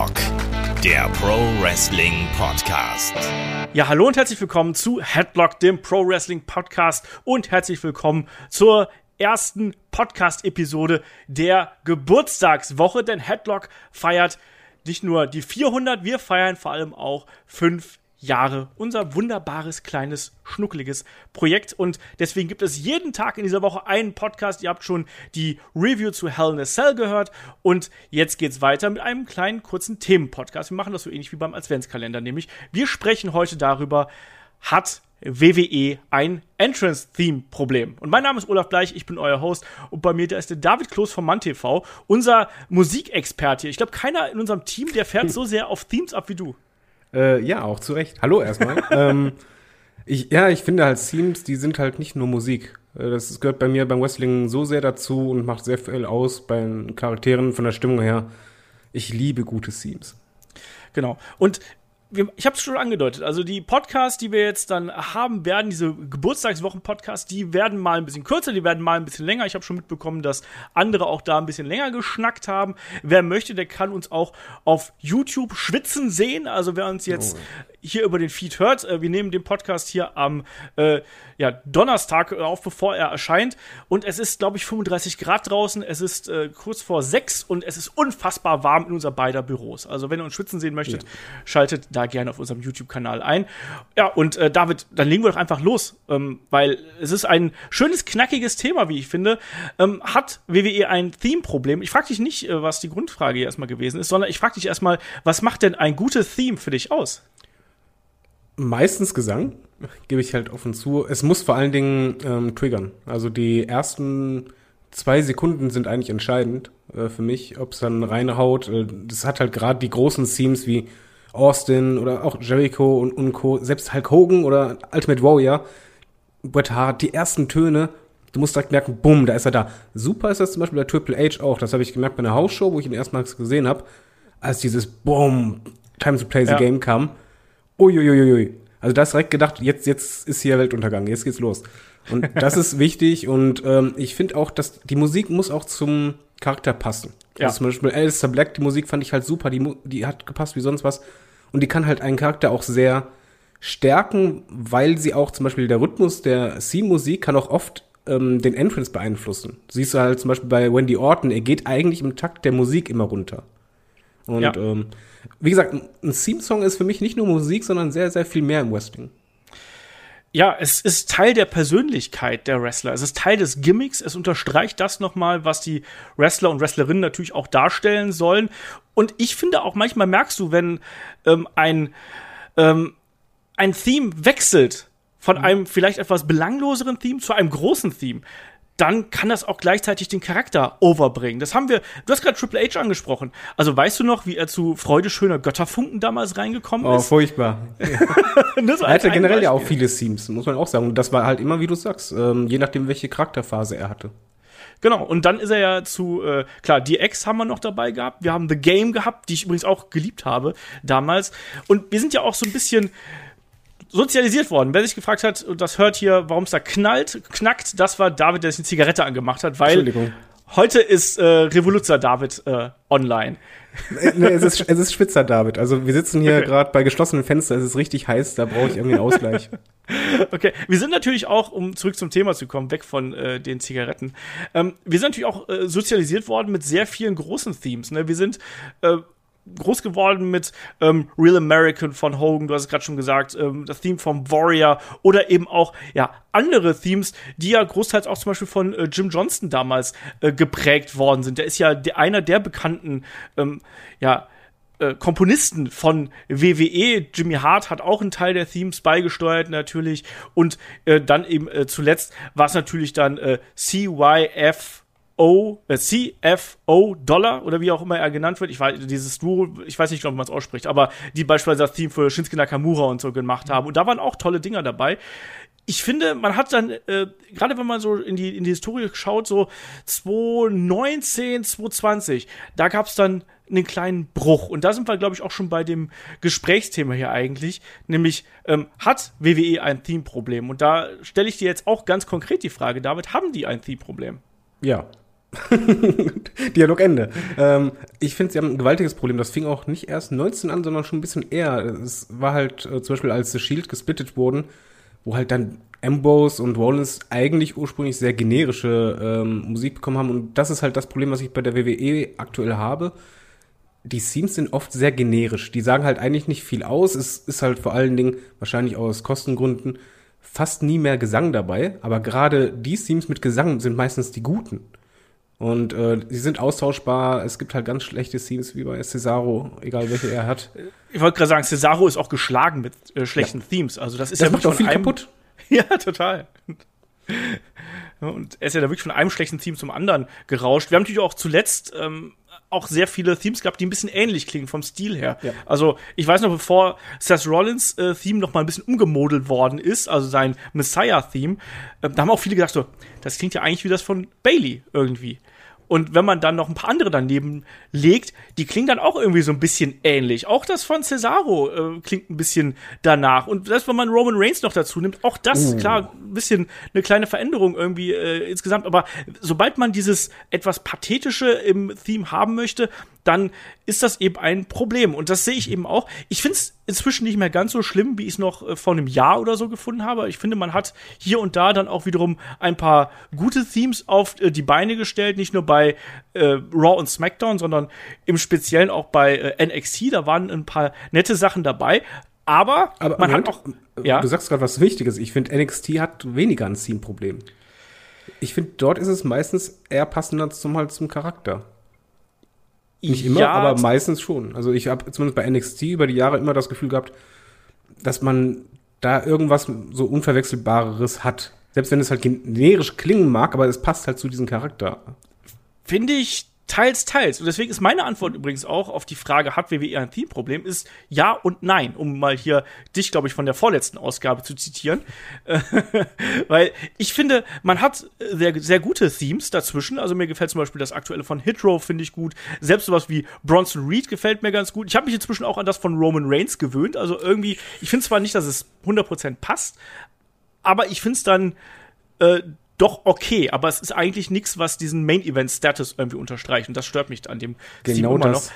Headlock, der Pro Wrestling Podcast. Ja, hallo und herzlich willkommen zu Headlock, dem Pro Wrestling Podcast und herzlich willkommen zur ersten Podcast-Episode der Geburtstagswoche, denn Headlock feiert nicht nur die 400, wir feiern vor allem auch fünf Jahre. Unser wunderbares, kleines, schnuckeliges Projekt. Und deswegen gibt es jeden Tag in dieser Woche einen Podcast. Ihr habt schon die Review zu Hell in a Cell gehört. Und jetzt geht's weiter mit einem kleinen, kurzen Themenpodcast. Wir machen das so ähnlich wie beim Adventskalender, nämlich wir sprechen heute darüber, hat WWE ein Entrance-Theme-Problem. Und mein Name ist Olaf Bleich, ich bin euer Host und bei mir da ist der David Kloß vom MannTV, unser Musikexperte. Ich glaube, keiner in unserem Team, der fährt so sehr auf Themes ab wie du. Äh, ja, auch zu Recht. Hallo erstmal. ähm, ich, ja, ich finde halt Themes, die sind halt nicht nur Musik. Äh, das gehört bei mir beim Wrestling so sehr dazu und macht sehr viel aus bei den Charakteren von der Stimmung her. Ich liebe gute Themes. Genau. Und ich habe es schon angedeutet, also die Podcasts, die wir jetzt dann haben werden, diese Geburtstagswochen-Podcasts, die werden mal ein bisschen kürzer, die werden mal ein bisschen länger. Ich habe schon mitbekommen, dass andere auch da ein bisschen länger geschnackt haben. Wer möchte, der kann uns auch auf YouTube schwitzen sehen. Also wer uns jetzt oh hier über den Feed hört. Äh, wir nehmen den Podcast hier am äh, ja, Donnerstag auf, bevor er erscheint. Und es ist, glaube ich, 35 Grad draußen. Es ist äh, kurz vor sechs und es ist unfassbar warm in unser beider Büros. Also, wenn ihr uns schwitzen sehen möchtet, ja. schaltet da gerne auf unserem YouTube-Kanal ein. Ja, und äh, David, dann legen wir doch einfach los, ähm, weil es ist ein schönes, knackiges Thema, wie ich finde. Ähm, hat WWE ein Theme-Problem? Ich frage dich nicht, äh, was die Grundfrage hier erstmal gewesen ist, sondern ich frage dich erstmal, was macht denn ein gutes Theme für dich aus? meistens Gesang, gebe ich halt offen zu. Es muss vor allen Dingen ähm, triggern. Also die ersten zwei Sekunden sind eigentlich entscheidend äh, für mich, ob es dann reinhaut. Äh, das hat halt gerade die großen Themes wie Austin oder auch Jericho und, und Co. Selbst Hulk Hogan oder Ultimate Warrior, Bret Hart, die ersten Töne, du musst direkt merken, bumm, da ist er da. Super ist das zum Beispiel bei Triple H auch. Das habe ich gemerkt bei einer Hausshow, wo ich ihn erstmals gesehen habe, als dieses Boom, Time to Play the ja. Game kam uiuiuiui. Also da hast direkt gedacht, jetzt, jetzt ist hier Weltuntergang, jetzt geht's los. Und das ist wichtig und ähm, ich finde auch, dass die Musik muss auch zum Charakter passen. Ja. Also zum Beispiel Alistair Black, die Musik fand ich halt super, die, die hat gepasst wie sonst was. Und die kann halt einen Charakter auch sehr stärken, weil sie auch zum Beispiel der Rhythmus der C-Musik kann auch oft ähm, den Entrance beeinflussen. Siehst du halt zum Beispiel bei Wendy Orton, er geht eigentlich im Takt der Musik immer runter. Und ja. ähm, wie gesagt, ein Theme-Song ist für mich nicht nur Musik, sondern sehr, sehr viel mehr im Wrestling. Ja, es ist Teil der Persönlichkeit der Wrestler. Es ist Teil des Gimmicks. Es unterstreicht das nochmal, was die Wrestler und Wrestlerinnen natürlich auch darstellen sollen. Und ich finde auch manchmal merkst du, wenn ähm, ein, ähm, ein Theme wechselt von mhm. einem vielleicht etwas belangloseren Theme zu einem großen Theme, dann kann das auch gleichzeitig den Charakter overbringen. Das haben wir, du hast gerade Triple H angesprochen. Also weißt du noch, wie er zu Freude schöner Götterfunken damals reingekommen oh, ist? Oh, furchtbar. er hatte generell ja auch viele Themes, muss man auch sagen. Das war halt immer, wie du sagst, ähm, je nachdem, welche Charakterphase er hatte. Genau, und dann ist er ja zu, äh, klar, DX haben wir noch dabei gehabt. Wir haben The Game gehabt, die ich übrigens auch geliebt habe damals. Und wir sind ja auch so ein bisschen sozialisiert worden. Wer sich gefragt hat und das hört hier, warum es da knallt, knackt, das war David, der sich eine Zigarette angemacht hat, weil heute ist äh, Revoluzer David äh, online. nee, es ist, es ist Spitzer David. Also wir sitzen hier okay. gerade bei geschlossenen Fenstern, es ist richtig heiß, da brauche ich irgendwie einen Ausgleich. okay, wir sind natürlich auch, um zurück zum Thema zu kommen, weg von äh, den Zigaretten. Ähm, wir sind natürlich auch äh, sozialisiert worden mit sehr vielen großen Themes. Ne? Wir sind äh, groß geworden mit ähm, Real American von Hogan, du hast es gerade schon gesagt, ähm, das Theme vom Warrior oder eben auch ja andere Themes, die ja großteils auch zum Beispiel von äh, Jim Johnston damals äh, geprägt worden sind. Der ist ja der, einer der bekannten ähm, ja äh, Komponisten von WWE. Jimmy Hart hat auch einen Teil der Themes beigesteuert natürlich und äh, dann eben äh, zuletzt war es natürlich dann äh, CYF O, äh, CFO Dollar oder wie auch immer er genannt wird. Ich weiß, dieses Duo, ich weiß nicht, ob man es ausspricht, aber die beispielsweise das Team für Shinsuke Nakamura und so gemacht haben. Und da waren auch tolle Dinger dabei. Ich finde, man hat dann, äh, gerade wenn man so in die, in die Historie schaut, so 2019, 2020, da gab es dann einen kleinen Bruch. Und da sind wir, glaube ich, auch schon bei dem Gesprächsthema hier eigentlich, nämlich ähm, hat WWE ein Theme-Problem? Und da stelle ich dir jetzt auch ganz konkret die Frage, David, haben die ein Theme-Problem? Ja, Dialogende. Ähm, ich finde, sie haben ein gewaltiges Problem. Das fing auch nicht erst 19 an, sondern schon ein bisschen eher. Es war halt äh, zum Beispiel, als The Shield gesplittet wurden, wo halt dann Ambrose und Rollins eigentlich ursprünglich sehr generische ähm, Musik bekommen haben. Und das ist halt das Problem, was ich bei der WWE aktuell habe. Die Themes sind oft sehr generisch. Die sagen halt eigentlich nicht viel aus. Es ist halt vor allen Dingen wahrscheinlich aus Kostengründen fast nie mehr Gesang dabei. Aber gerade die Themes mit Gesang sind meistens die guten. Und äh, sie sind austauschbar. Es gibt halt ganz schlechte Themes wie bei Cesaro, egal welche er hat. Ich wollte gerade sagen, Cesaro ist auch geschlagen mit äh, schlechten ja. Themes. Also das ist das ja macht auch viel einem, kaputt. Ja, total. Und er ist ja da wirklich von einem schlechten Theme zum anderen gerauscht. Wir haben natürlich auch zuletzt ähm, auch sehr viele Themes gehabt, die ein bisschen ähnlich klingen vom Stil her. Ja. Also ich weiß noch, bevor Seth Rollins äh, Theme noch mal ein bisschen umgemodelt worden ist, also sein Messiah-Theme, äh, da haben auch viele gedacht so, das klingt ja eigentlich wie das von Bailey irgendwie. Und wenn man dann noch ein paar andere daneben legt, die klingen dann auch irgendwie so ein bisschen ähnlich. Auch das von Cesaro äh, klingt ein bisschen danach. Und das, wenn man Roman Reigns noch dazu nimmt, auch das, uh. klar, ein bisschen eine kleine Veränderung irgendwie äh, insgesamt. Aber sobald man dieses etwas Pathetische im Theme haben möchte, dann ist das eben ein Problem. Und das sehe ich eben auch. Ich finde es inzwischen nicht mehr ganz so schlimm, wie ich es noch äh, vor einem Jahr oder so gefunden habe. Ich finde, man hat hier und da dann auch wiederum ein paar gute Themes auf äh, die Beine gestellt, nicht nur bei äh, Raw und SmackDown, sondern im Speziellen auch bei äh, NXT. Da waren ein paar nette Sachen dabei. Aber, Aber man Moment, hat auch. Ja? Du sagst gerade was Wichtiges. Ich finde, NXT hat weniger ein Theme-Problem. Ich finde, dort ist es meistens eher passender zum, halt zum Charakter. Nicht immer, ja, aber meistens schon. Also ich habe zumindest bei NXT über die Jahre immer das Gefühl gehabt, dass man da irgendwas so Unverwechselbareres hat. Selbst wenn es halt generisch klingen mag, aber es passt halt zu diesem Charakter. Finde ich Teils, teils. Und deswegen ist meine Antwort übrigens auch auf die Frage, hat WWE ein Theme-Problem, ist ja und nein, um mal hier dich, glaube ich, von der vorletzten Ausgabe zu zitieren. Weil ich finde, man hat sehr, sehr gute Themes dazwischen. Also mir gefällt zum Beispiel das aktuelle von Hitro, finde ich gut. Selbst sowas wie Bronson Reed gefällt mir ganz gut. Ich habe mich inzwischen auch an das von Roman Reigns gewöhnt. Also irgendwie, ich finde zwar nicht, dass es 100% passt, aber ich finde es dann äh, doch okay, aber es ist eigentlich nichts, was diesen Main-Event-Status irgendwie unterstreicht. Und das stört mich an dem genau immer das. noch.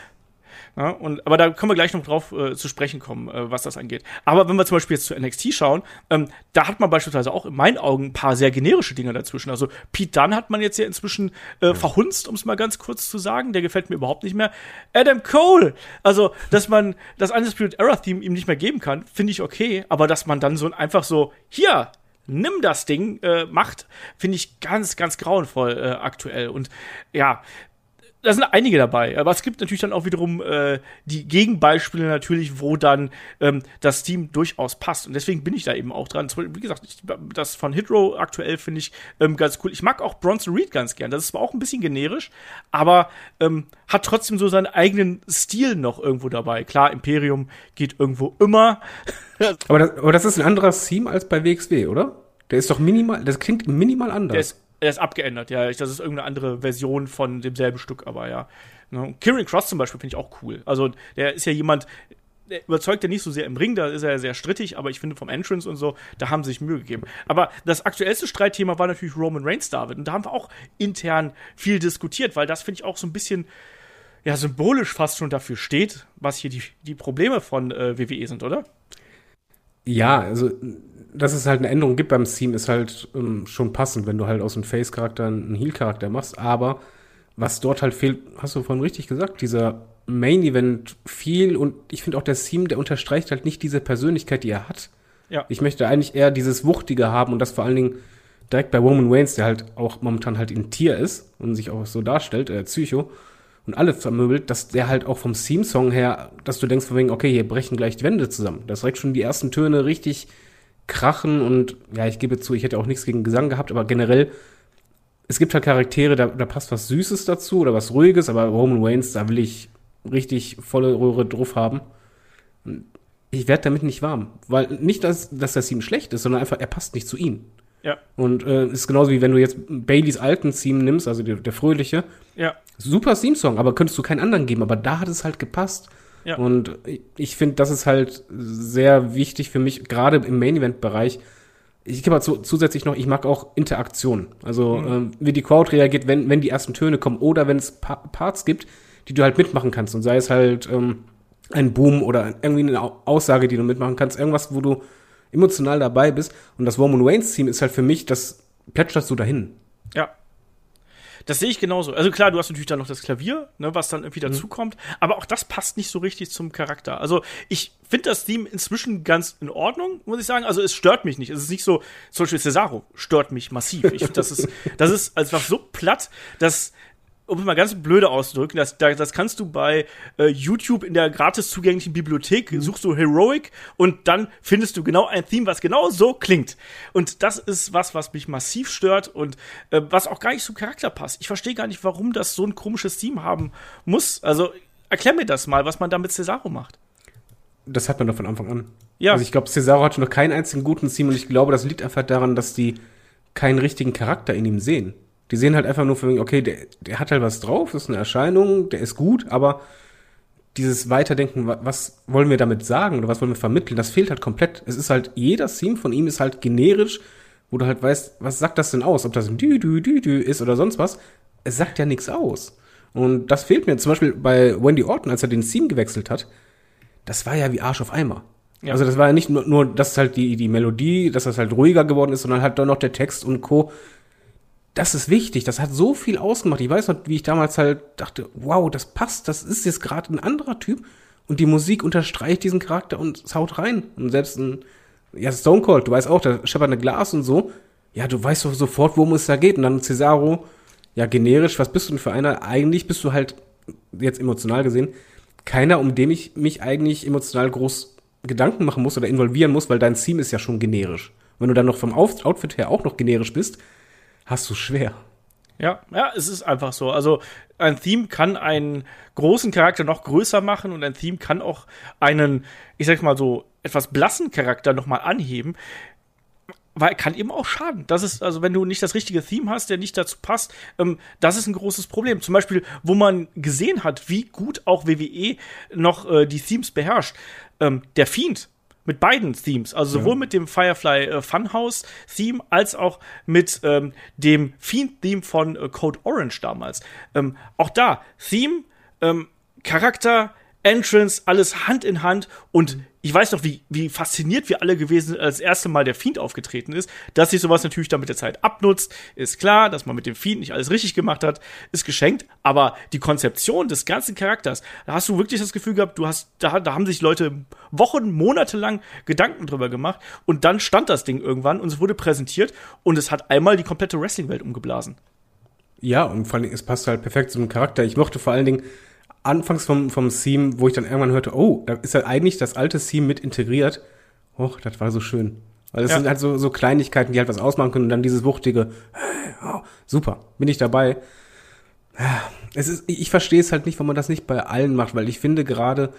Ja, und, aber da können wir gleich noch drauf äh, zu sprechen kommen, äh, was das angeht. Aber wenn wir zum Beispiel jetzt zu NXT schauen, ähm, da hat man beispielsweise auch in meinen Augen ein paar sehr generische Dinge dazwischen. Also Pete Dunne hat man jetzt ja inzwischen äh, ja. verhunzt, um es mal ganz kurz zu sagen. Der gefällt mir überhaupt nicht mehr. Adam Cole! Also, dass man das Undisputed Era Theme ihm nicht mehr geben kann, finde ich okay. Aber dass man dann so einfach so, hier, nimm das Ding, äh, macht, finde ich ganz, ganz grauenvoll äh, aktuell. Und ja, da sind einige dabei, aber es gibt natürlich dann auch wiederum äh, die Gegenbeispiele natürlich, wo dann ähm, das Team durchaus passt. Und deswegen bin ich da eben auch dran. Wie gesagt, ich, das von Hitro aktuell finde ich ähm, ganz cool. Ich mag auch Bronson Reed ganz gern. Das ist zwar auch ein bisschen generisch, aber ähm, hat trotzdem so seinen eigenen Stil noch irgendwo dabei. Klar, Imperium geht irgendwo immer. aber, das, aber das ist ein anderes Team als bei WXW, oder? Der ist doch minimal, das klingt minimal anders. Er ist abgeändert, ja. Das ist irgendeine andere Version von demselben Stück, aber ja. Ne? Kieran Cross zum Beispiel finde ich auch cool. Also, der ist ja jemand, der überzeugt ja nicht so sehr im Ring, da ist er ja sehr strittig, aber ich finde vom Entrance und so, da haben sie sich Mühe gegeben. Aber das aktuellste Streitthema war natürlich Roman Reigns David. Und da haben wir auch intern viel diskutiert, weil das finde ich auch so ein bisschen ja, symbolisch fast schon dafür steht, was hier die, die Probleme von äh, WWE sind, oder? Ja, also dass es halt eine Änderung gibt beim Theme, ist halt ähm, schon passend, wenn du halt aus einem Face-Charakter einen Heal-Charakter machst. Aber was dort halt fehlt, hast du vorhin richtig gesagt, dieser Main-Event viel und ich finde auch der Theme, der unterstreicht halt nicht diese Persönlichkeit, die er hat. Ja. Ich möchte eigentlich eher dieses Wuchtige haben und das vor allen Dingen direkt bei Roman Reigns, der halt auch momentan halt in Tier ist und sich auch so darstellt, äh, Psycho und alles vermöbelt, dass der halt auch vom Theme-Song her, dass du denkst von wegen, okay, hier brechen gleich die Wände zusammen. Das direkt schon die ersten Töne richtig krachen und ja, ich gebe zu, ich hätte auch nichts gegen Gesang gehabt, aber generell, es gibt halt Charaktere, da, da passt was Süßes dazu oder was Ruhiges, aber Roman Waynes, da will ich richtig volle Röhre drauf haben. Ich werde damit nicht warm, weil nicht, dass, dass das Theme schlecht ist, sondern einfach, er passt nicht zu ihm. Ja. Und äh, ist genauso wie wenn du jetzt Baileys alten Theme nimmst, also der, der fröhliche. Ja. Super Theme-Song, aber könntest du keinen anderen geben, aber da hat es halt gepasst. Ja. Und ich finde, das ist halt sehr wichtig für mich, gerade im Main-Event-Bereich. ich gebe zu, zusätzlich noch, ich mag auch Interaktion. Also mhm. ähm, wie die Crowd reagiert, wenn, wenn die ersten Töne kommen oder wenn es pa Parts gibt, die du halt mitmachen kannst. Und sei es halt ähm, ein Boom oder irgendwie eine Aussage, die du mitmachen kannst, irgendwas, wo du emotional dabei bist. Und das Roman Waynes Team ist halt für mich, das plätschert so dahin. Ja. Das sehe ich genauso. Also klar, du hast natürlich dann noch das Klavier, ne, was dann irgendwie mhm. dazukommt, aber auch das passt nicht so richtig zum Charakter. Also ich finde das Theme inzwischen ganz in Ordnung, muss ich sagen. Also es stört mich nicht. Es ist nicht so, zum Beispiel Cesaro stört mich massiv. Ich finde, das ist, das ist einfach so platt, dass um es mal ganz blöde auszudrücken, das, das kannst du bei äh, YouTube in der gratis zugänglichen Bibliothek, mhm. suchst du Heroic und dann findest du genau ein Theme, was genau so klingt. Und das ist was, was mich massiv stört und äh, was auch gar nicht zum Charakter passt. Ich verstehe gar nicht, warum das so ein komisches Theme haben muss. Also erklär mir das mal, was man da mit Cesaro macht. Das hat man doch von Anfang an. Ja. Also ich glaube, Cesaro hatte noch keinen einzigen guten Theme und ich glaube, das liegt einfach daran, dass die keinen richtigen Charakter in ihm sehen. Die sehen halt einfach nur für mich, okay, der, der hat halt was drauf, das ist eine Erscheinung, der ist gut, aber dieses Weiterdenken, was wollen wir damit sagen oder was wollen wir vermitteln, das fehlt halt komplett. Es ist halt, jeder Theme von ihm ist halt generisch, wo du halt weißt, was sagt das denn aus? Ob das ein Dü, Dü, Dü, Dü ist oder sonst was. Es sagt ja nichts aus. Und das fehlt mir. Zum Beispiel bei Wendy Orton, als er den Theme gewechselt hat, das war ja wie Arsch auf Eimer. Ja. Also das war ja nicht nur, nur, dass halt die, die Melodie, dass das halt ruhiger geworden ist, sondern halt dann noch der Text und Co das ist wichtig, das hat so viel ausgemacht. Ich weiß noch, wie ich damals halt dachte, wow, das passt, das ist jetzt gerade ein anderer Typ und die Musik unterstreicht diesen Charakter und es haut rein. Und selbst ein, ja, Stone Cold, du weißt auch, der scheppert eine Glas und so. Ja, du weißt doch sofort, worum es da geht. Und dann Cesaro, ja, generisch, was bist du denn für einer? Eigentlich bist du halt, jetzt emotional gesehen, keiner, um dem ich mich eigentlich emotional groß Gedanken machen muss oder involvieren muss, weil dein Theme ist ja schon generisch. Wenn du dann noch vom Outfit her auch noch generisch bist, hast du schwer. Ja, ja, es ist einfach so. Also ein Theme kann einen großen Charakter noch größer machen und ein Theme kann auch einen, ich sag mal so, etwas blassen Charakter nochmal anheben. Weil kann eben auch schaden. Das ist, also wenn du nicht das richtige Theme hast, der nicht dazu passt, ähm, das ist ein großes Problem. Zum Beispiel, wo man gesehen hat, wie gut auch WWE noch äh, die Themes beherrscht. Ähm, der Fiend mit beiden Themes, also sowohl ja. mit dem Firefly äh, Funhouse Theme als auch mit ähm, dem Fiend Theme von äh, Code Orange damals. Ähm, auch da Theme, ähm, Charakter, Entrance, alles Hand in Hand und ich weiß noch, wie, wie fasziniert wir alle gewesen sind, als das erste Mal der Fiend aufgetreten ist. Dass sich sowas natürlich dann mit der Zeit abnutzt, ist klar. Dass man mit dem Fiend nicht alles richtig gemacht hat, ist geschenkt. Aber die Konzeption des ganzen Charakters, da hast du wirklich das Gefühl gehabt, du hast, da, da haben sich Leute Wochen, Monate lang Gedanken drüber gemacht. Und dann stand das Ding irgendwann und es wurde präsentiert und es hat einmal die komplette Wrestling-Welt umgeblasen. Ja, und vor allem, es passt halt perfekt zum Charakter. Ich mochte vor allen Dingen, anfangs vom, vom Theme, wo ich dann irgendwann hörte, oh, da ist ja eigentlich das alte Theme mit integriert. Och, das war so schön. Weil das ja. sind halt so, so Kleinigkeiten, die halt was ausmachen können und dann dieses wuchtige, oh, super, bin ich dabei. Es ist, ich verstehe es halt nicht, warum man das nicht bei allen macht, weil ich finde gerade,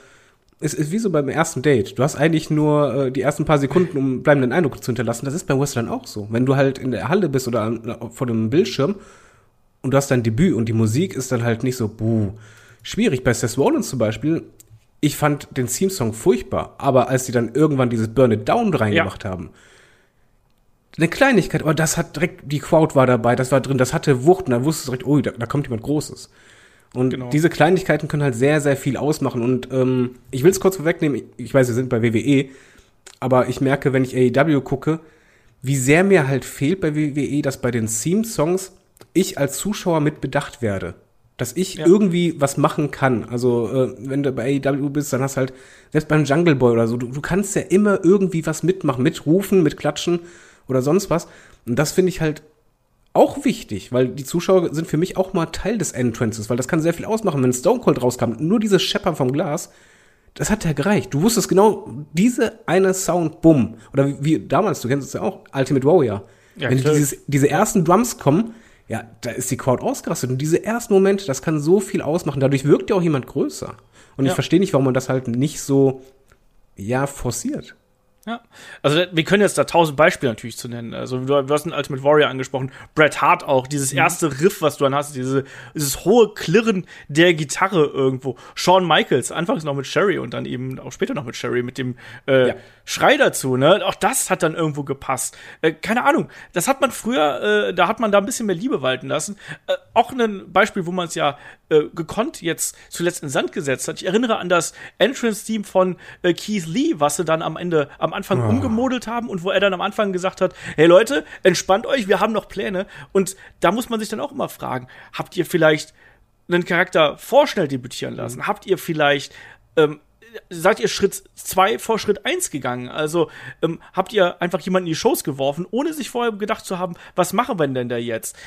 es ist wie so beim ersten Date. Du hast eigentlich nur äh, die ersten paar Sekunden, um bleibenden Eindruck zu hinterlassen. Das ist bei Western auch so. Wenn du halt in der Halle bist oder vor dem Bildschirm und du hast dein Debüt und die Musik ist dann halt nicht so, buh, schwierig. Bei Seth Rollins zum Beispiel, ich fand den Theme-Song furchtbar, aber als sie dann irgendwann dieses Burn It Down reingemacht ja. haben, eine Kleinigkeit, aber das hat direkt, die Crowd war dabei, das war drin, das hatte Wucht und da wusste direkt, oh, da, da kommt jemand Großes. Und genau. diese Kleinigkeiten können halt sehr, sehr viel ausmachen. Und ähm, ich will es kurz vorwegnehmen, ich, ich weiß, wir sind bei WWE, aber ich merke, wenn ich AEW gucke, wie sehr mir halt fehlt bei WWE, dass bei den Theme-Songs ich als Zuschauer mit bedacht werde dass ich ja. irgendwie was machen kann. Also, äh, wenn du bei AEW bist, dann hast du halt, selbst beim Jungle Boy oder so, du, du kannst ja immer irgendwie was mitmachen, mitrufen, mitklatschen oder sonst was. Und das finde ich halt auch wichtig, weil die Zuschauer sind für mich auch mal Teil des Entrances, weil das kann sehr viel ausmachen. Wenn Stone Cold rauskam, nur dieses Scheppern vom Glas, das hat ja gereicht. Du wusstest genau, diese eine Sound, bumm. Oder wie, wie damals, du kennst es ja auch, Ultimate Warrior. Ja, Wenn dieses, diese ersten Drums kommen, ja, da ist die Crowd ausgerastet. Und diese ersten Momente, das kann so viel ausmachen. Dadurch wirkt ja auch jemand größer. Und ja. ich verstehe nicht, warum man das halt nicht so, ja, forciert. Ja, also wir können jetzt da tausend Beispiele natürlich zu nennen. Also du, du hast einen Ultimate Warrior angesprochen, Bret Hart auch, dieses mhm. erste Riff, was du dann hast, diese, dieses hohe Klirren der Gitarre irgendwo. Shawn Michaels, anfangs noch mit Sherry und dann eben auch später noch mit Sherry, mit dem äh, ja. Schrei dazu, ne? Auch das hat dann irgendwo gepasst. Äh, keine Ahnung. Das hat man früher, äh, da hat man da ein bisschen mehr Liebe walten lassen. Äh, auch ein Beispiel, wo man es ja äh, gekonnt jetzt zuletzt in Sand gesetzt hat. Ich erinnere an das Entrance-Team von äh, Keith Lee, was sie dann am Ende, am Anfang oh. umgemodelt haben und wo er dann am Anfang gesagt hat, hey Leute, entspannt euch, wir haben noch Pläne. Und da muss man sich dann auch immer fragen, habt ihr vielleicht einen Charakter vorschnell debütieren lassen? Mhm. Habt ihr vielleicht ähm, seid ihr Schritt zwei vor Schritt eins gegangen? Also ähm, habt ihr einfach jemanden in die Shows geworfen, ohne sich vorher gedacht zu haben, was machen wir denn da jetzt?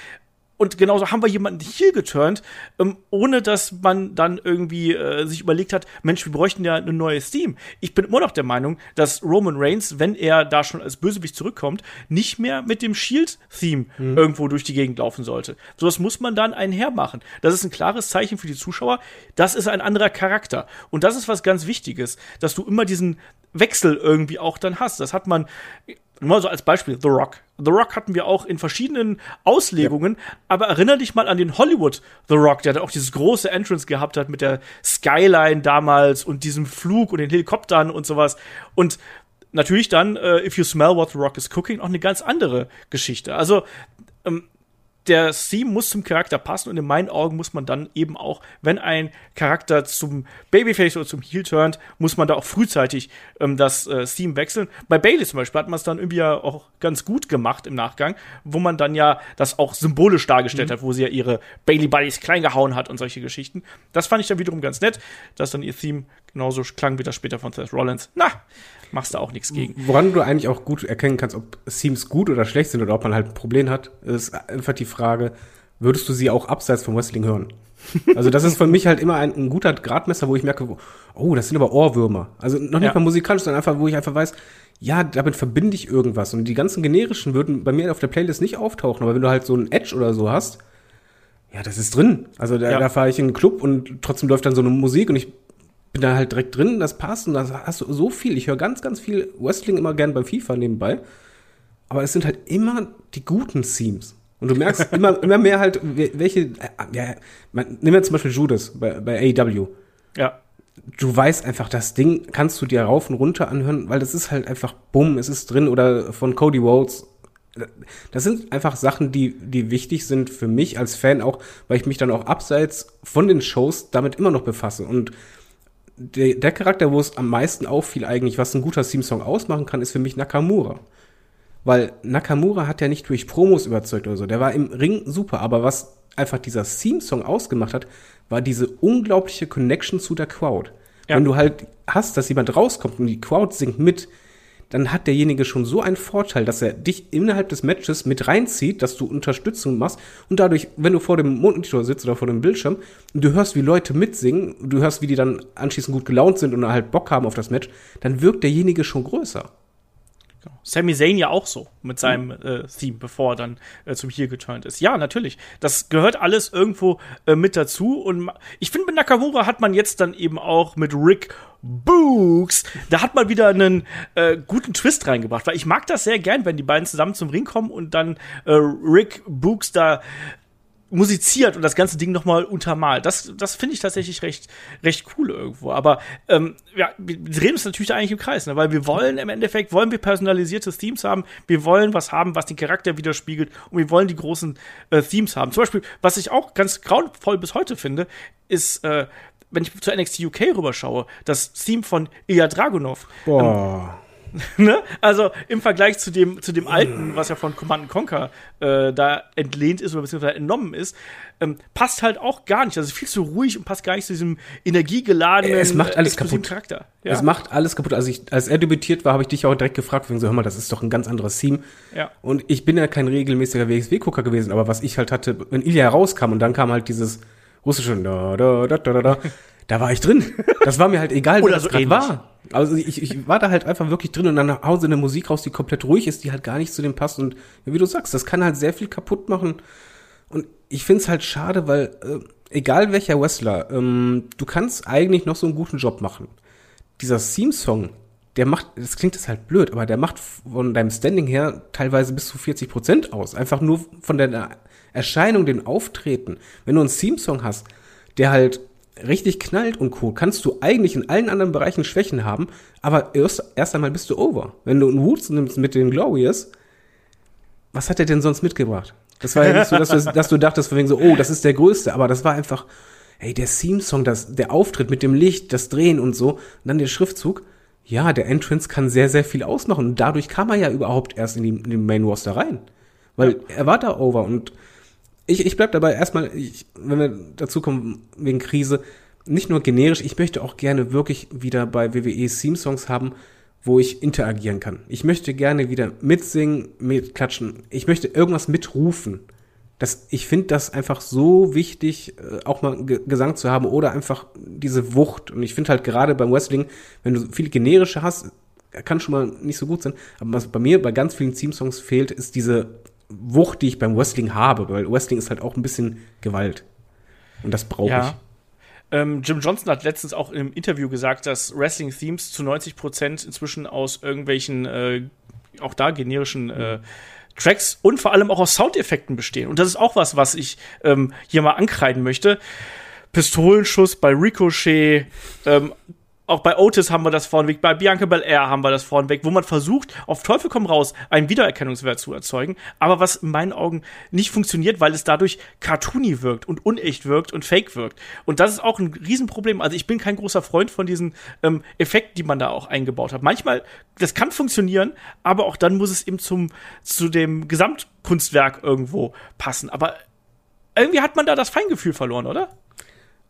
Und genauso haben wir jemanden hier geturnt, ähm, ohne dass man dann irgendwie äh, sich überlegt hat, Mensch, wir bräuchten ja ein neues Team. Ich bin immer noch der Meinung, dass Roman Reigns, wenn er da schon als Bösewicht zurückkommt, nicht mehr mit dem Shield-Theme mhm. irgendwo durch die Gegend laufen sollte. So das muss man dann einher machen. Das ist ein klares Zeichen für die Zuschauer. Das ist ein anderer Charakter. Und das ist was ganz Wichtiges, dass du immer diesen Wechsel irgendwie auch dann hast. Das hat man nur so als Beispiel, The Rock. The Rock hatten wir auch in verschiedenen Auslegungen, ja. aber erinnere dich mal an den Hollywood The Rock, der da auch dieses große Entrance gehabt hat mit der Skyline damals und diesem Flug und den Helikoptern und sowas. Und natürlich dann, äh, If You Smell What The Rock is Cooking, auch eine ganz andere Geschichte. Also, ähm, der Theme muss zum Charakter passen und in meinen Augen muss man dann eben auch, wenn ein Charakter zum Babyface oder zum Heel turnt, muss man da auch frühzeitig ähm, das äh, Theme wechseln. Bei Bailey zum Beispiel hat man es dann irgendwie ja auch ganz gut gemacht im Nachgang, wo man dann ja das auch symbolisch dargestellt mhm. hat, wo sie ja ihre Bailey Buddies klein gehauen hat und solche Geschichten. Das fand ich dann wiederum ganz nett, dass dann ihr Theme genauso klang wie das später von Seth Rollins. Na, machst du auch nichts gegen. Woran du eigentlich auch gut erkennen kannst, ob Themes gut oder schlecht sind oder ob man halt ein Problem hat, ist einfach die Frage, würdest du sie auch abseits vom Wrestling hören? Also das ist für mich halt immer ein, ein, guter Gradmesser, wo ich merke, oh, das sind aber Ohrwürmer. Also noch nicht ja. mal musikalisch, sondern einfach, wo ich einfach weiß, ja, damit verbinde ich irgendwas. Und die ganzen generischen würden bei mir auf der Playlist nicht auftauchen. Aber wenn du halt so ein Edge oder so hast, ja, das ist drin. Also da, ja. da fahre ich in einen Club und trotzdem läuft dann so eine Musik und ich bin da halt direkt drin, das passt und da hast du so viel. Ich höre ganz, ganz viel Wrestling immer gern beim FIFA nebenbei. Aber es sind halt immer die guten Themes. Und du merkst immer, immer mehr halt, welche, äh, ja, man, nimm jetzt zum Beispiel Judas bei, bei AEW. Ja. Du weißt einfach, das Ding kannst du dir rauf und runter anhören, weil das ist halt einfach bumm, es ist drin oder von Cody Rhodes. Das sind einfach Sachen, die, die wichtig sind für mich als Fan auch, weil ich mich dann auch abseits von den Shows damit immer noch befasse. Und der, der Charakter, wo es am meisten auffiel eigentlich, was ein guter Theme-Song ausmachen kann, ist für mich Nakamura. Weil Nakamura hat ja nicht durch Promos überzeugt oder so. Der war im Ring super, aber was einfach dieser Theme-Song ausgemacht hat, war diese unglaubliche Connection zu der Crowd. Ja. Wenn du halt hast, dass jemand rauskommt und die Crowd singt mit, dann hat derjenige schon so einen Vorteil, dass er dich innerhalb des Matches mit reinzieht, dass du Unterstützung machst und dadurch, wenn du vor dem Monitor sitzt oder vor dem Bildschirm und du hörst, wie Leute mitsingen, du hörst, wie die dann anschließend gut gelaunt sind und halt Bock haben auf das Match, dann wirkt derjenige schon größer. Sami Zayn ja auch so mit seinem mhm. äh, Theme, bevor er dann äh, zum Heel geturnt ist. Ja, natürlich. Das gehört alles irgendwo äh, mit dazu. Und ich finde, mit Nakamura hat man jetzt dann eben auch mit Rick Books. Da hat man wieder einen äh, guten Twist reingebracht, weil ich mag das sehr gern, wenn die beiden zusammen zum Ring kommen und dann äh, Rick Books da musiziert und das ganze Ding nochmal untermalt. Das, das finde ich tatsächlich recht, recht cool irgendwo. Aber ähm, ja, wir drehen uns natürlich da eigentlich im Kreis, ne? weil wir wollen im Endeffekt, wollen wir personalisierte Themes haben, wir wollen was haben, was den Charakter widerspiegelt und wir wollen die großen äh, Themes haben. Zum Beispiel, was ich auch ganz grauenvoll bis heute finde, ist äh, wenn ich zu NXT UK rüberschaue, das Theme von Ilya Dragunov. Boah. Ähm, ne? Also im Vergleich zu dem, zu dem alten, was ja von Command Conquer äh, da entlehnt ist oder beziehungsweise entnommen ist, ähm, passt halt auch gar nicht. Also viel zu ruhig und passt gar nicht zu diesem energiegeladenen es macht alles kaputt. Charakter. Ja? Es macht alles kaputt. Also ich, als er debütiert war, habe ich dich auch direkt gefragt, wegen so, hör mal, das ist doch ein ganz anderes Theme. Ja. Und ich bin ja kein regelmäßiger WXW-Gucker gewesen, aber was ich halt hatte, wenn Ilya rauskam und dann kam halt dieses russische da, da, da, da, da, da war ich drin. Das war mir halt egal, Oder so ähnlich. war. Also ich, ich war da halt einfach wirklich drin und dann hauen sie eine Musik raus, die komplett ruhig ist, die halt gar nicht zu dem passt. Und wie du sagst, das kann halt sehr viel kaputt machen. Und ich find's halt schade, weil äh, egal welcher Wrestler, ähm, du kannst eigentlich noch so einen guten Job machen. Dieser Theme-Song, der macht, das klingt jetzt halt blöd, aber der macht von deinem Standing her teilweise bis zu 40 Prozent aus. Einfach nur von der Erscheinung, dem Auftreten. Wenn du einen Theme-Song hast, der halt richtig knallt und Co., kannst du eigentlich in allen anderen Bereichen Schwächen haben, aber erst, erst einmal bist du over. Wenn du einen Woods nimmst mit den Glorious, was hat er denn sonst mitgebracht? Das war ja nicht so, dass du, dass du dachtest, von wegen so, oh, das ist der größte, aber das war einfach, hey, der Theme-Song, der Auftritt mit dem Licht, das Drehen und so, und dann der Schriftzug. Ja, der Entrance kann sehr, sehr viel ausmachen. Und dadurch kam er ja überhaupt erst in, die, den Main Roster rein. Weil er war da over. Und ich, ich bleib dabei erstmal, ich, wenn wir dazu kommen, wegen Krise, nicht nur generisch, ich möchte auch gerne wirklich wieder bei WWE Theme-Songs haben, wo ich interagieren kann. Ich möchte gerne wieder mitsingen, mitklatschen. Ich möchte irgendwas mitrufen. Das, ich finde das einfach so wichtig, äh, auch mal Gesang zu haben oder einfach diese Wucht. Und ich finde halt gerade beim Wrestling, wenn du viel generische hast, kann schon mal nicht so gut sein. Aber was bei mir bei ganz vielen Theme-Songs fehlt, ist diese Wucht, die ich beim Wrestling habe. Weil Wrestling ist halt auch ein bisschen Gewalt. Und das brauche ja. ich. Ähm, Jim Johnson hat letztens auch im Interview gesagt, dass Wrestling-Themes zu 90 Prozent inzwischen aus irgendwelchen, äh, auch da generischen äh, Tracks und vor allem auch aus Soundeffekten bestehen. Und das ist auch was, was ich ähm, hier mal ankreiden möchte. Pistolenschuss bei Ricochet, ähm, auch bei Otis haben wir das vorneweg, bei Bianca Belair haben wir das vorneweg, wo man versucht, auf Teufel komm raus, einen Wiedererkennungswert zu erzeugen, aber was in meinen Augen nicht funktioniert, weil es dadurch cartoony wirkt und unecht wirkt und fake wirkt. Und das ist auch ein Riesenproblem. Also ich bin kein großer Freund von diesen ähm, Effekten, die man da auch eingebaut hat. Manchmal, das kann funktionieren, aber auch dann muss es eben zum, zu dem Gesamtkunstwerk irgendwo passen. Aber irgendwie hat man da das Feingefühl verloren, oder?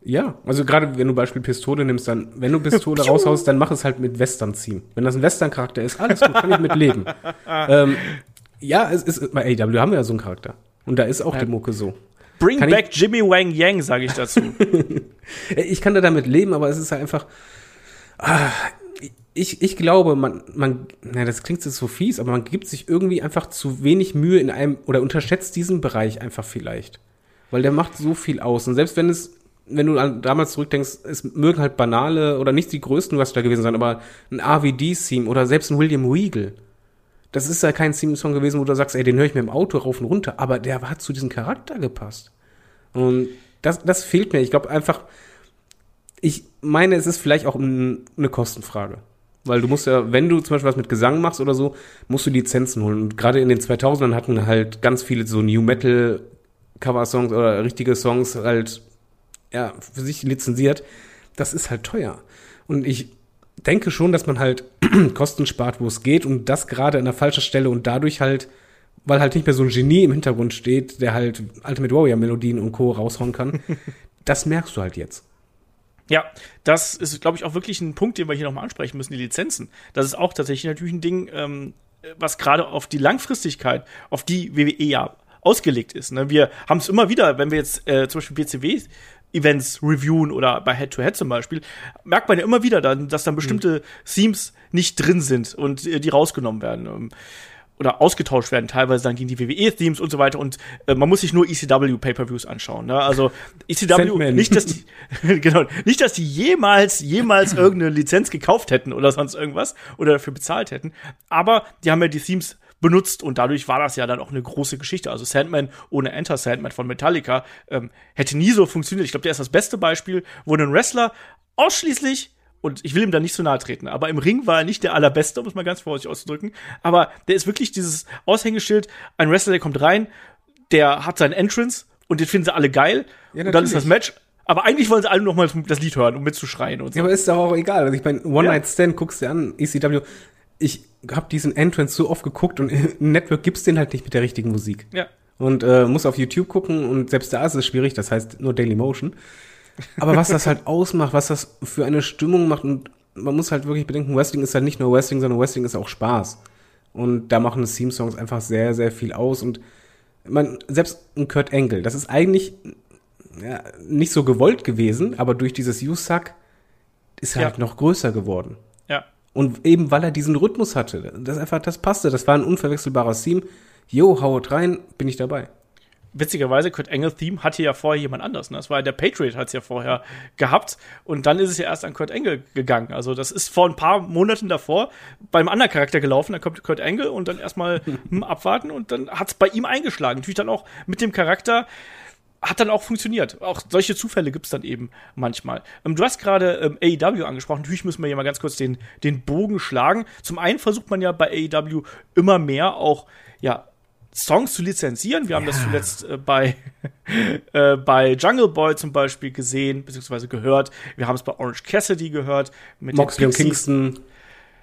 Ja, also gerade wenn du Beispiel Pistole nimmst, dann, wenn du Pistole raushaust, dann mach es halt mit Western-Theme. Wenn das ein Western-Charakter ist, alles gut, kann ich mit leben. ähm, ja, es ist, bei AW haben wir ja so einen Charakter. Und da ist auch ja. die Mucke so. Bring kann back ich, Jimmy Wang Yang, sage ich dazu. ich kann da damit leben, aber es ist halt einfach, ah, ich, ich glaube, man, man, na, das klingt jetzt so fies, aber man gibt sich irgendwie einfach zu wenig Mühe in einem, oder unterschätzt diesen Bereich einfach vielleicht. Weil der macht so viel aus. Und selbst wenn es wenn du an damals zurückdenkst, es mögen halt banale oder nicht die größten Wrestler gewesen sein, aber ein RVD-Theme oder selbst ein William Regal. Das ist ja kein Theme-Song gewesen, wo du sagst, ey, den höre ich mir im Auto rauf und runter, aber der hat zu diesem Charakter gepasst. Und das, das fehlt mir. Ich glaube einfach, ich meine, es ist vielleicht auch eine Kostenfrage. Weil du musst ja, wenn du zum Beispiel was mit Gesang machst oder so, musst du Lizenzen holen. Und gerade in den 2000ern hatten halt ganz viele so New Metal Cover-Songs oder richtige Songs halt ja, für sich lizenziert, das ist halt teuer. Und ich denke schon, dass man halt Kosten spart, wo es geht und das gerade an der falschen Stelle und dadurch halt, weil halt nicht mehr so ein Genie im Hintergrund steht, der halt Ultimate Warrior Melodien und Co. raushauen kann, das merkst du halt jetzt. Ja, das ist, glaube ich, auch wirklich ein Punkt, den wir hier nochmal ansprechen müssen, die Lizenzen. Das ist auch tatsächlich natürlich ein Ding, ähm, was gerade auf die Langfristigkeit, auf die WWE ja ausgelegt ist. Ne? Wir haben es immer wieder, wenn wir jetzt äh, zum Beispiel BCW Events reviewen oder bei Head-to-Head -Head zum Beispiel, merkt man ja immer wieder dann, dass dann bestimmte mhm. Themes nicht drin sind und äh, die rausgenommen werden. Ähm, oder ausgetauscht werden, teilweise dann gegen die WWE-Themes und so weiter. Und äh, man muss sich nur ECW Pay-per-Views anschauen. Ne? Also ECW, nicht, dass die, genau, nicht, dass die jemals, jemals irgendeine Lizenz gekauft hätten oder sonst irgendwas oder dafür bezahlt hätten. Aber die haben ja die Themes benutzt und dadurch war das ja dann auch eine große Geschichte. Also Sandman ohne Enter Sandman von Metallica ähm, hätte nie so funktioniert. Ich glaube, der ist das beste Beispiel, wo ein Wrestler ausschließlich und ich will ihm da nicht zu nahe treten, aber im Ring war er nicht der allerbeste, um es mal ganz vorsichtig auszudrücken. Aber der ist wirklich dieses Aushängeschild, ein Wrestler, der kommt rein, der hat seinen Entrance und den finden sie alle geil. Ja, und dann ist das Match. Aber eigentlich wollen sie alle noch mal das Lied hören, um mitzuschreien und so. Ja, aber ist doch auch egal. Also ich meine, One Night Stand guckst du an, ECW ich habe diesen Entrance so oft geguckt und im Network gibt's den halt nicht mit der richtigen Musik. Ja. Und äh, muss auf YouTube gucken und selbst da ist es schwierig, das heißt nur Daily Motion. Aber was das halt ausmacht, was das für eine Stimmung macht und man muss halt wirklich bedenken, Wrestling ist halt nicht nur Wrestling, sondern Wrestling ist auch Spaß. Und da machen Theme-Songs einfach sehr, sehr viel aus und man, selbst ein Kurt Angle, das ist eigentlich ja, nicht so gewollt gewesen, aber durch dieses You-Suck ist er ja. halt noch größer geworden. Und eben weil er diesen Rhythmus hatte, das einfach, das passte, das war ein unverwechselbarer Theme. Jo, haut rein, bin ich dabei. Witzigerweise, Kurt Engel Theme hatte ja vorher jemand anders. Ne? Das war der Patriot, hat es ja vorher gehabt. Und dann ist es ja erst an Kurt Engel gegangen. Also, das ist vor ein paar Monaten davor beim anderen Charakter gelaufen. Da kommt Kurt Engel und dann erstmal hm, abwarten und dann hat es bei ihm eingeschlagen. Natürlich dann auch mit dem Charakter, hat dann auch funktioniert. Auch solche Zufälle gibt's dann eben manchmal. Ähm, du hast gerade ähm, AEW angesprochen. Natürlich müssen wir hier mal ganz kurz den, den Bogen schlagen. Zum einen versucht man ja bei AEW immer mehr auch, ja, Songs zu lizenzieren. Wir haben das zuletzt äh, bei, äh, bei Jungle Boy zum Beispiel gesehen, beziehungsweise gehört. Wir haben es bei Orange Cassidy gehört. Mit Moxley und. Kingston.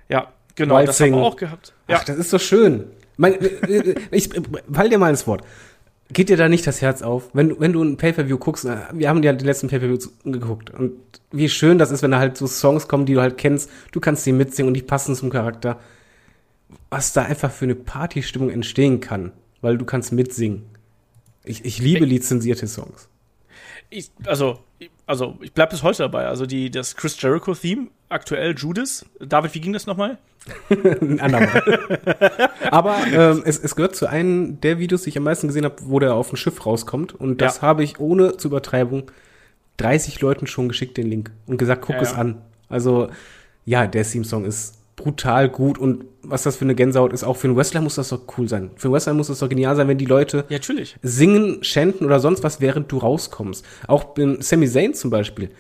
Ja, genau, Wild das haben wir auch gehabt. Ja, Ach, das ist so schön. Mein, äh, äh, ich fall dir mal ins Wort. Geht dir da nicht das Herz auf? Wenn, du- wenn du ein Pay-Per-View guckst, äh, wir haben ja die letzten Pay-Per-Views geguckt und wie schön das ist, wenn da halt so Songs kommen, die du halt kennst, du kannst die mitsingen und die passen zum Charakter. Was da einfach für eine Partystimmung entstehen kann, weil du kannst mitsingen. Ich, ich liebe lizenzierte Songs. ich, also, also ich bleib bis heute dabei. Also die, das Chris Jericho-Theme, aktuell Judas. David, wie ging das nochmal? Ein andermal. Aber ähm, es, es gehört zu einem der Videos, die ich am meisten gesehen habe, wo der auf ein Schiff rauskommt. Und das Ja. habe ich ohne zu Übertreibung 30 Leuten schon geschickt, den Link. Und gesagt, guck Ja, es ja. an. Also, ja, der Theme-Song ist brutal gut. Und was das für eine Gänsehaut ist, auch für einen Wrestler muss das doch cool sein. Für einen Wrestler muss das doch genial sein, wenn die Leute Ja, natürlich. singen, chanten oder sonst was, während du rauskommst. Auch bei Sami Zayn zum Beispiel.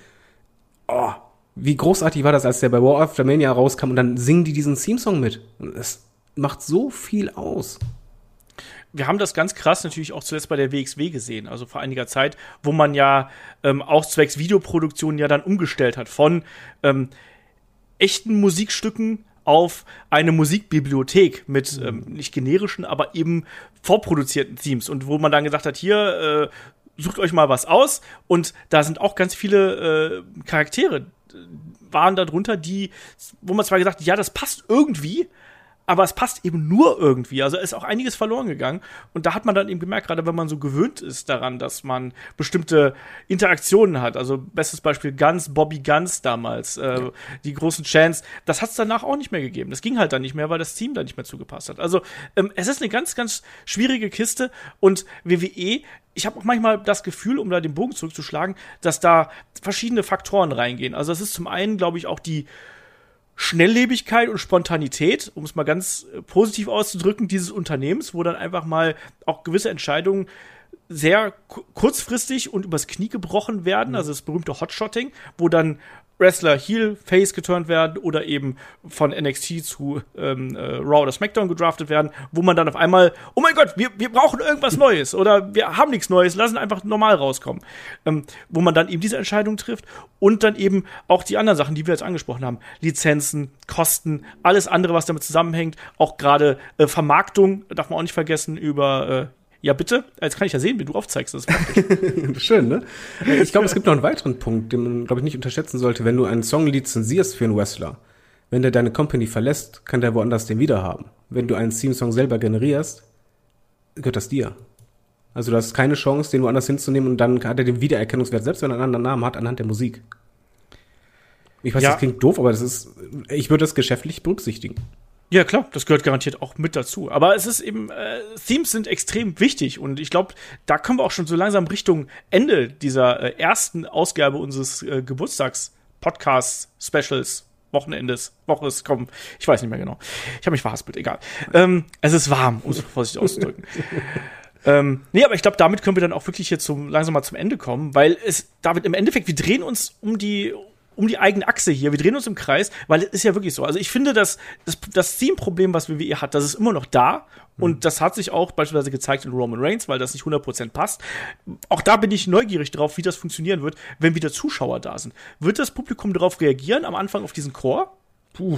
Oh, wie großartig war das, als der bei War of the Mania rauskam und dann singen die diesen Theme-Song mit. Das macht so viel aus. wir haben das ganz krass natürlich auch zuletzt bei der WXW gesehen, also vor einiger Zeit, wo man ja ähm, auch zwecks Videoproduktion ja dann umgestellt hat von ähm, echten Musikstücken auf eine Musikbibliothek mit ähm, nicht generischen, aber eben vorproduzierten Themes. Und wo man dann gesagt hat, hier äh, sucht euch mal was aus. Und da sind auch ganz viele äh, Charaktere äh, waren da drunter, die, wo man zwar gesagt hat, ja, das passt irgendwie, aber es passt eben nur irgendwie. Also ist auch einiges verloren gegangen. Und da hat man dann eben gemerkt, gerade wenn man so gewöhnt ist daran, dass man bestimmte Interaktionen hat. Also bestes Beispiel Guns, Bobby Guns damals, äh, die großen Chants. Das hat es danach auch nicht mehr gegeben. Das ging halt dann nicht mehr, weil das Team da nicht mehr zugepasst hat. Also ähm, es ist eine ganz, ganz schwierige Kiste. Und WWE ich habe auch manchmal das Gefühl, um da den Bogen zurückzuschlagen, dass da verschiedene Faktoren reingehen. Also es ist zum einen, glaube ich, auch die Schnelllebigkeit und Spontanität, um es mal ganz äh, positiv auszudrücken, dieses Unternehmens, wo dann einfach mal auch gewisse Entscheidungen sehr ku- kurzfristig und übers Knie gebrochen werden, also das berühmte Hotshotting, wo dann Wrestler Heel, Face geturnt werden oder eben von NXT zu ähm, äh, Raw oder SmackDown gedraftet werden, wo man dann auf einmal, oh mein Gott, wir, wir brauchen irgendwas Neues oder wir haben nichts Neues, lassen einfach normal rauskommen. Ähm, wo man dann eben diese Entscheidung trifft und dann eben auch die anderen Sachen, die wir jetzt angesprochen haben, Lizenzen, Kosten, alles andere, was damit zusammenhängt, auch gerade äh, Vermarktung, darf man auch nicht vergessen, über äh, ja, bitte. Jetzt kann ich ja sehen, wie du aufzeigst. Das ist. Schön, ne? Äh, Ich glaube, es gibt noch einen weiteren Punkt, den man, glaube ich, nicht unterschätzen sollte. Wenn du einen Song lizenzierst für einen Wrestler, wenn der deine Company verlässt, kann der woanders den wieder haben. Wenn du einen Theme-Song selber generierst, gehört das dir. Also du hast keine Chance, den woanders hinzunehmen und dann hat er den Wiedererkennungswert, selbst wenn er einen anderen Namen hat, anhand der Musik. Ich weiß, Ja. das klingt doof, aber das ist, ich würde das geschäftlich berücksichtigen. Ja, klar, das gehört garantiert auch mit dazu. Aber es ist eben, äh, Themes sind extrem wichtig und ich glaube, da kommen wir auch schon so langsam Richtung Ende dieser äh, ersten Ausgabe unseres äh, Geburtstags-Podcasts-Specials. Wochenendes, Woches, komm, ich weiß nicht mehr genau. Ich habe mich verhaspelt, egal. Ähm, es ist warm, um es vorsichtig auszudrücken. ähm, nee, aber ich glaube, damit können wir dann auch wirklich hier zum, langsam mal zum Ende kommen, weil es, David, im Endeffekt, wir drehen uns um die, um die eigene Achse hier. Wir drehen uns im Kreis, weil es ist ja wirklich so. Also ich finde, dass das, das Theme-Problem, was WWE hat, das ist immer noch da. Und das hat sich auch beispielsweise gezeigt in Roman Reigns, weil das nicht 100% passt. Auch da bin ich neugierig drauf, wie das funktionieren wird, wenn wieder Zuschauer da sind. Wird das Publikum darauf reagieren am Anfang auf diesen Chor? Puh.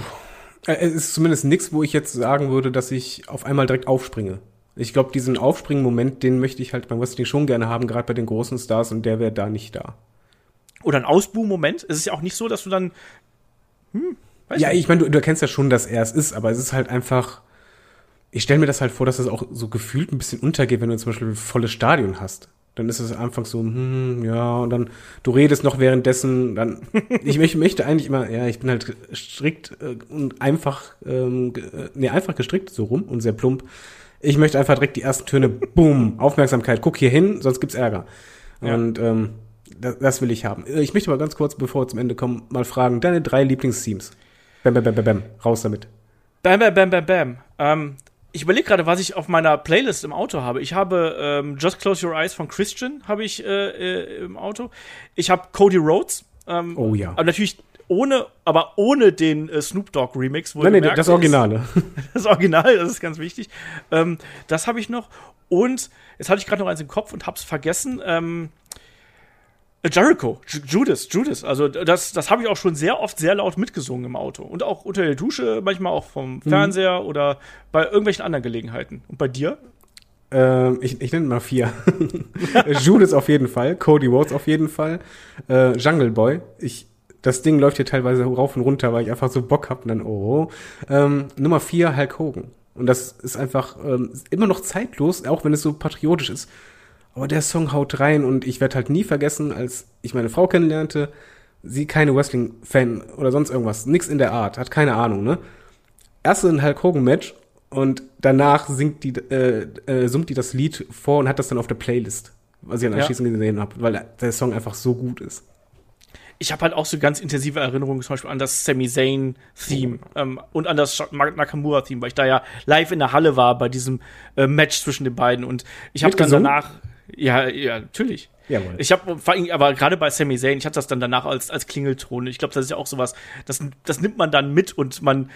Äh, Es ist zumindest nichts, wo ich jetzt sagen würde, dass ich auf einmal direkt aufspringe. Ich glaube, diesen Aufspringen-Moment, den möchte ich halt beim Wrestling schon gerne haben, gerade bei den großen Stars, und der wäre da nicht da. Oder ein Ausbuh-Moment? Es ist ja auch nicht so, dass du dann. Hm, Ja, nicht. ich meine, du, du erkennst ja schon, dass er es ist, aber es ist halt einfach. Ich stelle mir das halt vor, dass es auch so gefühlt ein bisschen untergeht, wenn du zum Beispiel ein volles Stadion hast. Dann ist es einfach so, hm, ja, und dann du redest noch währenddessen, dann ich möchte, möchte eigentlich immer, ja, ich bin halt strikt äh, und einfach, ähm, äh, nee, einfach gestrickt, so rum und sehr plump. Ich möchte einfach direkt die ersten Töne, boom, Aufmerksamkeit, guck hier hin, sonst gibt's Ärger. Ja. Und ähm, das, das will ich haben. Äh, Ich möchte mal ganz kurz, bevor wir zum Ende kommen, mal fragen, deine drei Lieblingsteams. Bam, bam, bam, bam, bam, raus damit. Bam, bam, bam, bam, bam. Ähm, ich überlege gerade, was ich auf meiner Playlist im Auto habe. Ich habe ähm, Just Close Your Eyes von Christian habe ich äh, äh, im Auto. Ich habe Cody Rhodes. Ähm, Oh ja. Aber natürlich ohne, aber ohne den äh, Snoop Dogg Remix. Nein, nee, wohlgemerkt. das Originale. Das Original, das ist ganz wichtig. Ähm, das habe ich noch. Und jetzt hatte ich gerade noch eins im Kopf und hab's vergessen. Ähm, äh, Jericho, Ju- Judas, Judas. Also das, das habe ich auch schon sehr oft sehr laut mitgesungen im Auto. Und auch unter der Dusche, manchmal auch vom Fernseher oder bei irgendwelchen anderen Gelegenheiten. Und bei dir? Ähm, ich, ich nenne mal vier. Judas auf jeden Fall, Cody Rhodes auf jeden Fall, äh, Jungle Boy. Ich, das Ding läuft hier teilweise rauf und runter, weil ich einfach so Bock hab und dann, oh. Ähm, Nummer vier, Hulk Hogan. Und das ist einfach ähm, immer noch zeitlos, auch wenn es so patriotisch ist. Aber der Song haut rein und ich werde halt nie vergessen, als ich meine Frau kennenlernte, sie keine Wrestling-Fan oder sonst irgendwas, nix in der Art, hat keine Ahnung, ne? Erst ein Hulk Hogan-Match und danach singt die, äh, äh, summt die das Lied vor und hat das dann auf der Playlist, was ich dann Ja. anschließend gesehen habe, weil der Song einfach so gut ist. Ich habe halt auch so ganz intensive Erinnerungen zum Beispiel an das Sami Zayn-Theme ähm, und an das Ma- Nakamura-Theme, weil ich da ja live in der Halle war bei diesem äh, Match zwischen den beiden. Und ich habe dann danach. Ja, ja, natürlich. Jawohl. Ich habe vor allem, aber gerade bei Sami Zayn, ich hatte das dann danach als, als Klingelton. Ich glaube, das ist ja auch sowas, das, das nimmt man dann mit und man,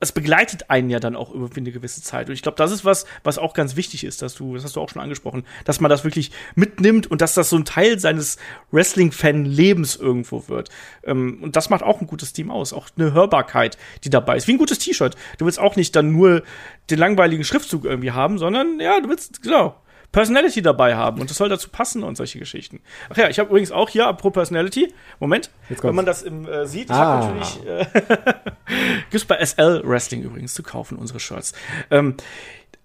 es begleitet einen ja dann auch über eine gewisse Zeit. Und ich glaube, das ist was, was auch ganz wichtig ist, dass du, das hast du auch schon angesprochen, dass man das wirklich mitnimmt und dass das so ein Teil seines Wrestling-Fan-Lebens irgendwo wird. Ähm, und das macht auch ein gutes Team aus. Auch eine Hörbarkeit, die dabei ist. Wie ein gutes T-Shirt. Du willst auch nicht dann nur den langweiligen Schriftzug irgendwie haben, sondern ja, du willst, genau. Personality dabei haben und das soll dazu passen und solche Geschichten. Ach ja, ich habe übrigens auch hier, apropos Personality, Moment, wenn man das im, äh, sieht, ich Ah. habe natürlich, äh, gibt's bei SL Wrestling übrigens zu kaufen, unsere Shirts. Ähm,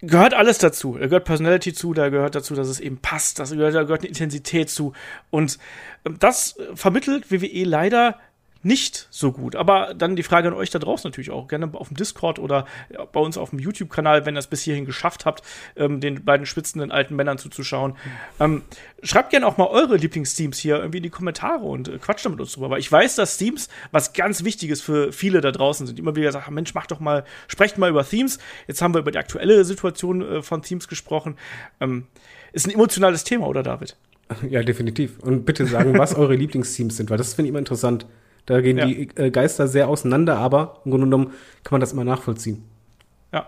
gehört alles dazu. Da gehört Personality zu, da gehört dazu, dass es eben passt, das gehört, da gehört eine Intensität zu. Und ähm, das äh, vermittelt WWE leider nicht so gut. Aber dann die Frage an euch da draußen natürlich auch. Gerne auf dem Discord oder bei uns auf dem YouTube-Kanal, wenn ihr es bis hierhin geschafft habt, ähm, den beiden schwitzenden alten Männern zuzuschauen. Ähm, schreibt gerne auch mal eure Lieblingsteams hier irgendwie in die Kommentare und äh, quatscht da mit uns drüber. Weil ich weiß, dass Themes was ganz Wichtiges für viele da draußen sind. Immer wieder sagen, Mensch, mach doch mal, sprecht mal über Themes. Jetzt haben wir über die aktuelle Situation äh, von Themes gesprochen. Ähm, ist ein emotionales Thema, oder David? Ja, definitiv. Und bitte sagen, was eure Lieblingsteams sind, weil das finde ich immer interessant. Da gehen Ja. die äh, Geister sehr auseinander, aber im Grunde genommen kann man das immer nachvollziehen. Ja.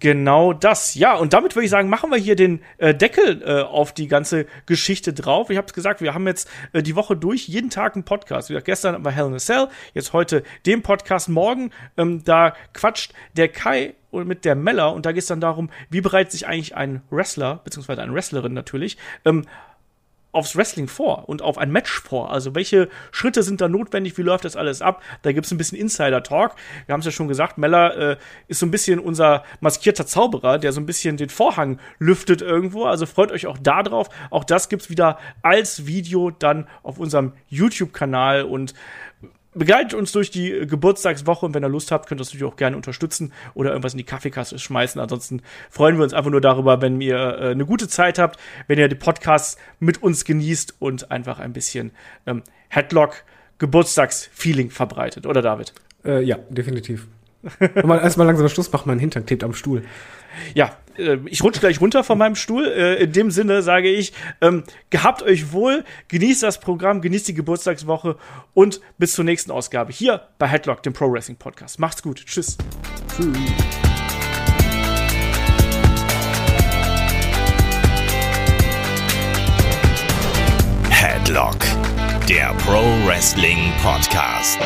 Genau das. Ja, und damit würde ich sagen, machen wir hier den äh, Deckel äh, auf die ganze Geschichte drauf. Ich habe es gesagt, wir haben jetzt äh, die Woche durch jeden Tag einen Podcast. Wie gesagt, gestern war Hell in a Cell, jetzt heute den Podcast. Morgen, ähm, da quatscht der Kai und mit der Mella und da geht es dann darum, wie bereitet sich eigentlich ein Wrestler, beziehungsweise eine Wrestlerin natürlich, ähm, aufs Wrestling vor und auf ein Match vor. Also welche Schritte sind da notwendig, wie läuft das alles ab? Da gibt's ein bisschen Insider-Talk. Wir haben es ja schon gesagt, Mella äh, ist so ein bisschen unser maskierter Zauberer, der so ein bisschen den Vorhang lüftet irgendwo. Also freut euch auch da drauf. Auch das gibt's wieder als Video dann auf unserem YouTube-Kanal und begleitet uns durch die Geburtstagswoche und wenn ihr Lust habt, könnt ihr das natürlich auch gerne unterstützen oder irgendwas in die Kaffeekasse schmeißen. Ansonsten freuen wir uns einfach nur darüber, wenn ihr äh, eine gute Zeit habt, wenn ihr die Podcasts mit uns genießt und einfach ein bisschen ähm, Headlock Geburtstagsfeeling verbreitet, oder David? Äh, ja, definitiv. Wenn man erstmal langsam Schluss macht, mein Hintern klebt am Stuhl. Ja, äh, ich rutsche gleich runter von meinem Stuhl. Äh, in dem Sinne sage ich, ähm, gehabt euch wohl, genießt das Programm, genießt die Geburtstagswoche und bis zur nächsten Ausgabe hier bei Headlock, dem Pro Wrestling Podcast. Macht's gut. Tschüss. Headlock, der Pro Wrestling Podcast.